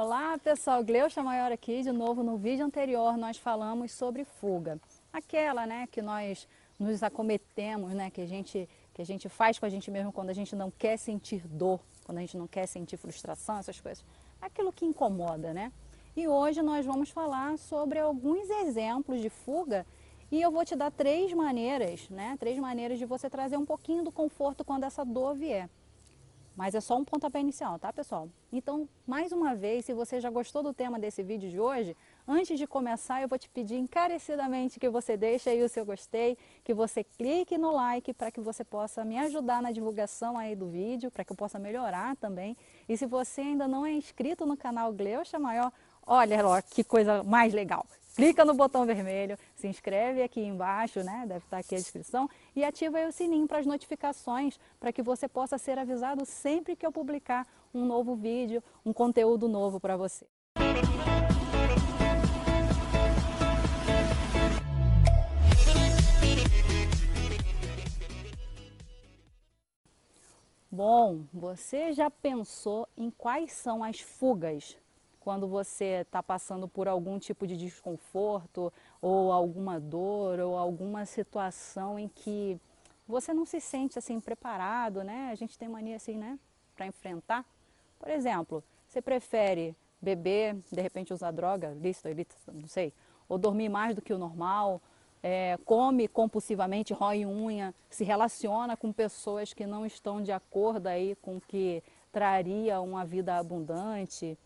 Olá pessoal, Gleucha Maior aqui, de novo no vídeo anterior nós falamos sobre fuga. Aquela né, que nós nos acometemos, né, que, a gente, que a gente faz com a gente mesmo quando a gente não quer sentir dor, quando a gente não quer sentir frustração, essas coisas. Aquilo que incomoda, né? E hoje nós vamos falar sobre alguns exemplos de fuga e eu vou te dar três maneiras, né? Três maneiras de você trazer um pouquinho do conforto quando essa dor vier. Mas é só um pontapé inicial, tá pessoal? Então, mais uma vez, se você já gostou do tema desse vídeo de hoje, antes de começar eu vou te pedir encarecidamente que você deixe aí o seu gostei, que você clique no like para que você possa me ajudar na divulgação aí do vídeo, para que eu possa melhorar também. E se você ainda não é inscrito no canal Gleucha Maior, olha lá que coisa mais legal clica no botão vermelho, se inscreve aqui embaixo, né? Deve estar aqui a descrição, e ativa o sininho para as notificações, para que você possa ser avisado sempre que eu publicar um novo vídeo, um conteúdo novo para você. Bom, você já pensou em quais são as fugas quando você está passando por algum tipo de desconforto ou alguma dor ou alguma situação em que você não se sente assim preparado, né? A gente tem mania assim, né, para enfrentar. Por exemplo, você prefere beber, de repente usar droga, lícito, ilícito, não sei, ou dormir mais do que o normal, é, come compulsivamente, rói unha, se relaciona com pessoas que não estão de acordo aí com o que traria uma vida abundante,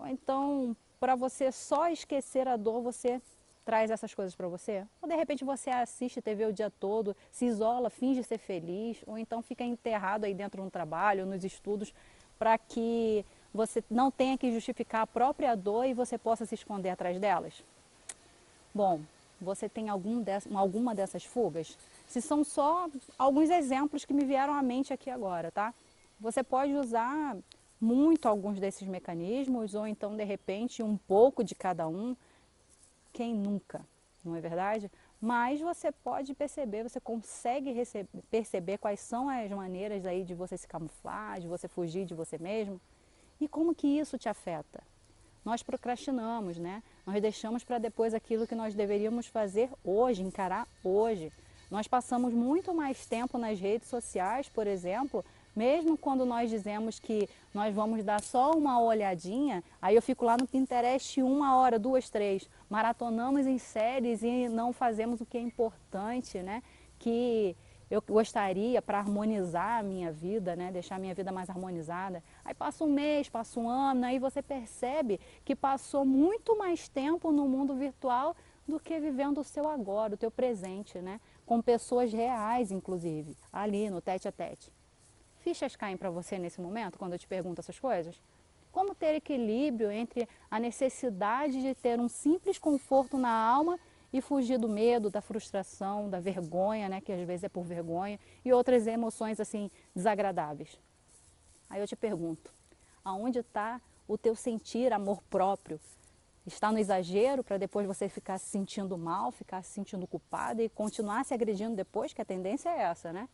ou então, para você só esquecer a dor, você traz essas coisas para você? Ou de repente você assiste TV o dia todo, se isola, finge ser feliz, ou então fica enterrado aí dentro no trabalho, nos estudos, para que você não tenha que justificar a própria dor e você possa se esconder atrás delas? Bom, você tem algum alguma dessas fugas? Se são só alguns exemplos que me vieram à mente aqui agora, tá? Você pode usar muito alguns desses mecanismos, ou então, de repente, um pouco de cada um. Quem nunca, não é verdade? Mas você pode perceber, você consegue receber, perceber quais são as maneiras aí de você se camuflar, de você fugir de você mesmo e como que isso te afeta. Nós procrastinamos, né? Nós deixamos para depois aquilo que nós deveríamos fazer hoje, encarar hoje. Nós passamos muito mais tempo nas redes sociais, por exemplo, mesmo quando nós dizemos que nós vamos dar só uma olhadinha, aí eu fico lá no Pinterest uma hora, duas, três, maratonamos em séries e não fazemos o que é importante, né? Que eu gostaria para harmonizar a minha vida, né? deixar a minha vida mais harmonizada. Aí passa um mês, passa um ano, aí você percebe que passou muito mais tempo no mundo virtual do que vivendo o seu agora, o teu presente, né? com pessoas reais, inclusive, ali no tete a tete. Fichas caem para você nesse momento, quando eu te pergunto essas coisas? Como ter equilíbrio entre a necessidade de ter um simples conforto na alma e fugir do medo, da frustração, da vergonha, né, que às vezes é por vergonha, e outras emoções assim desagradáveis. Aí eu te pergunto, aonde está o teu sentir amor próprio? Está no exagero para depois você ficar se sentindo mal, ficar se sentindo culpada e continuar se agredindo depois, que a tendência é essa, né?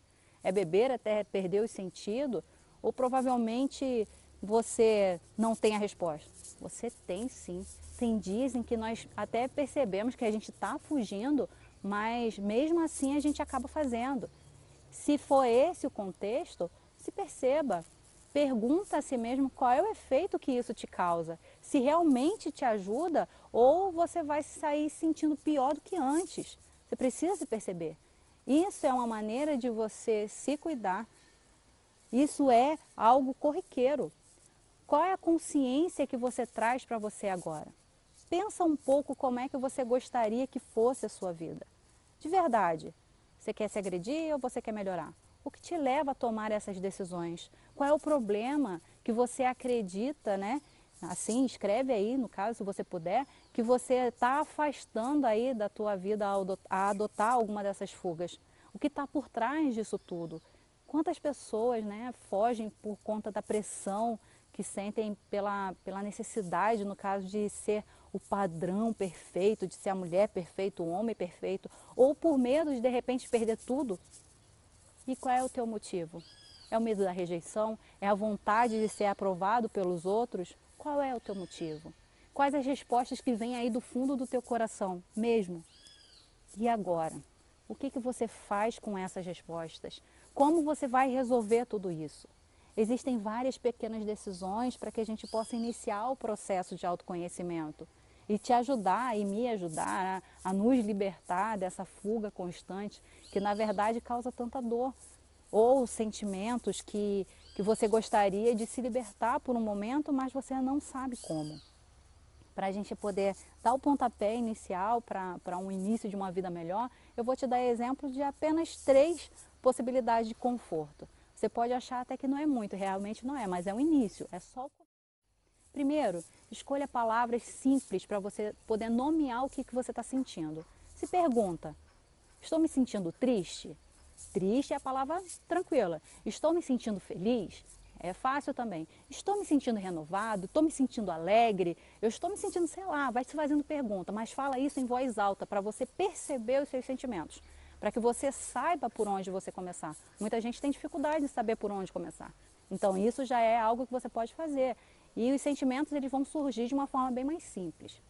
É beber até perder o sentido, ou provavelmente você não tem a resposta? Você tem sim. Tem dias em que nós até percebemos que a gente está fugindo, mas mesmo assim a gente acaba fazendo. Se for esse o contexto, se perceba, pergunta a si mesmo qual é o efeito que isso te causa. Se realmente te ajuda ou você vai sair sentindo pior do que antes. Você precisa se perceber. Isso é uma maneira de você se cuidar. Isso é algo corriqueiro. Qual é a consciência que você traz para você agora? Pensa um pouco como é que você gostaria que fosse a sua vida. De verdade, você quer se agredir ou você quer melhorar? O que te leva a tomar essas decisões? Qual é o problema que você acredita, né? Assim, escreve aí, no caso, se você puder, que você está afastando aí da tua vida a adotar alguma dessas fugas. O que está por trás disso tudo? Quantas pessoas né, fogem por conta da pressão que sentem pela, pela necessidade, no caso de ser o padrão perfeito, de ser a mulher perfeita, o homem perfeito, ou por medo de de repente perder tudo? E qual é o teu motivo? É o medo da rejeição? É a vontade de ser aprovado pelos outros? Qual é o teu motivo? Quais as respostas que vêm aí do fundo do teu coração mesmo? E agora? O que, que você faz com essas respostas? Como você vai resolver tudo isso? Existem várias pequenas decisões para que a gente possa iniciar o processo de autoconhecimento e te ajudar e me ajudar a, a nos libertar dessa fuga constante que na verdade causa tanta dor ou sentimentos que, que você gostaria de se libertar por um momento, mas você não sabe como. Para a gente poder dar o pontapé inicial para um início de uma vida melhor, eu vou te dar exemplos de apenas três possibilidades de conforto. Você pode achar até que não é muito, realmente não é, mas é um início, é só o Primeiro, escolha palavras simples para você poder nomear o que, que você está sentindo. Se pergunta, estou me sentindo triste? Triste é a palavra tranquila. Estou me sentindo feliz? É fácil também. Estou me sentindo renovado? Estou me sentindo alegre? Eu estou me sentindo, sei lá, vai se fazendo pergunta, mas fala isso em voz alta para você perceber os seus sentimentos para que você saiba por onde você começar. Muita gente tem dificuldade de saber por onde começar. Então isso já é algo que você pode fazer. E os sentimentos eles vão surgir de uma forma bem mais simples.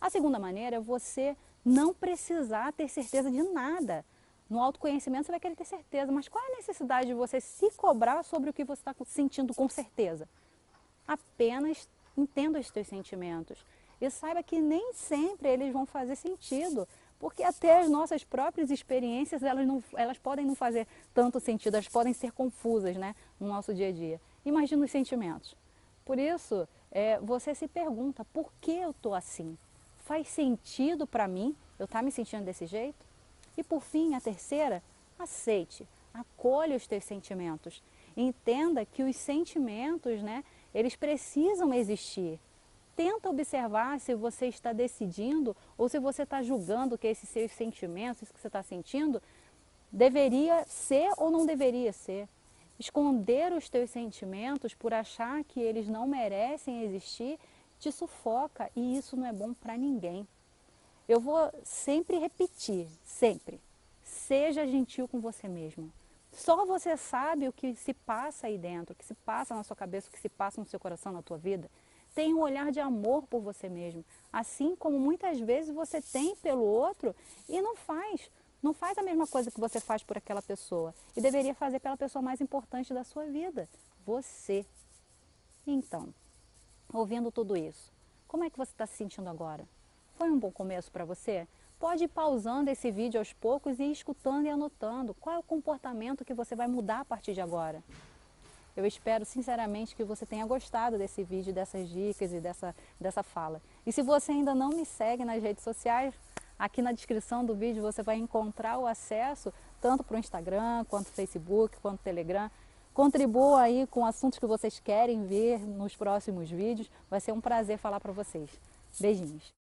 A segunda maneira é você não precisar ter certeza de nada. No autoconhecimento você vai querer ter certeza, mas qual é a necessidade de você se cobrar sobre o que você está sentindo com certeza? Apenas entenda os seus sentimentos e saiba que nem sempre eles vão fazer sentido. Porque até as nossas próprias experiências, elas, não, elas podem não fazer tanto sentido, elas podem ser confusas né, no nosso dia a dia. Imagina os sentimentos. Por isso, é, você se pergunta, por que eu estou assim? Faz sentido para mim eu estar tá me sentindo desse jeito? E por fim, a terceira, aceite, acolha os teus sentimentos. Entenda que os sentimentos, né, eles precisam existir tenta observar se você está decidindo ou se você está julgando que esses seus sentimentos, isso que você está sentindo, deveria ser ou não deveria ser. Esconder os teus sentimentos por achar que eles não merecem existir te sufoca e isso não é bom para ninguém. Eu vou sempre repetir, sempre. Seja gentil com você mesmo. Só você sabe o que se passa aí dentro, o que se passa na sua cabeça, o que se passa no seu coração, na tua vida. Tenha um olhar de amor por você mesmo, assim como muitas vezes você tem pelo outro e não faz. Não faz a mesma coisa que você faz por aquela pessoa e deveria fazer pela pessoa mais importante da sua vida, você. Então, ouvindo tudo isso, como é que você está se sentindo agora? Foi um bom começo para você? Pode ir pausando esse vídeo aos poucos e ir escutando e anotando qual é o comportamento que você vai mudar a partir de agora. Eu espero sinceramente que você tenha gostado desse vídeo, dessas dicas e dessa, dessa fala. E se você ainda não me segue nas redes sociais, aqui na descrição do vídeo você vai encontrar o acesso tanto para o Instagram, quanto Facebook, quanto Telegram. Contribua aí com assuntos que vocês querem ver nos próximos vídeos. Vai ser um prazer falar para vocês. Beijinhos.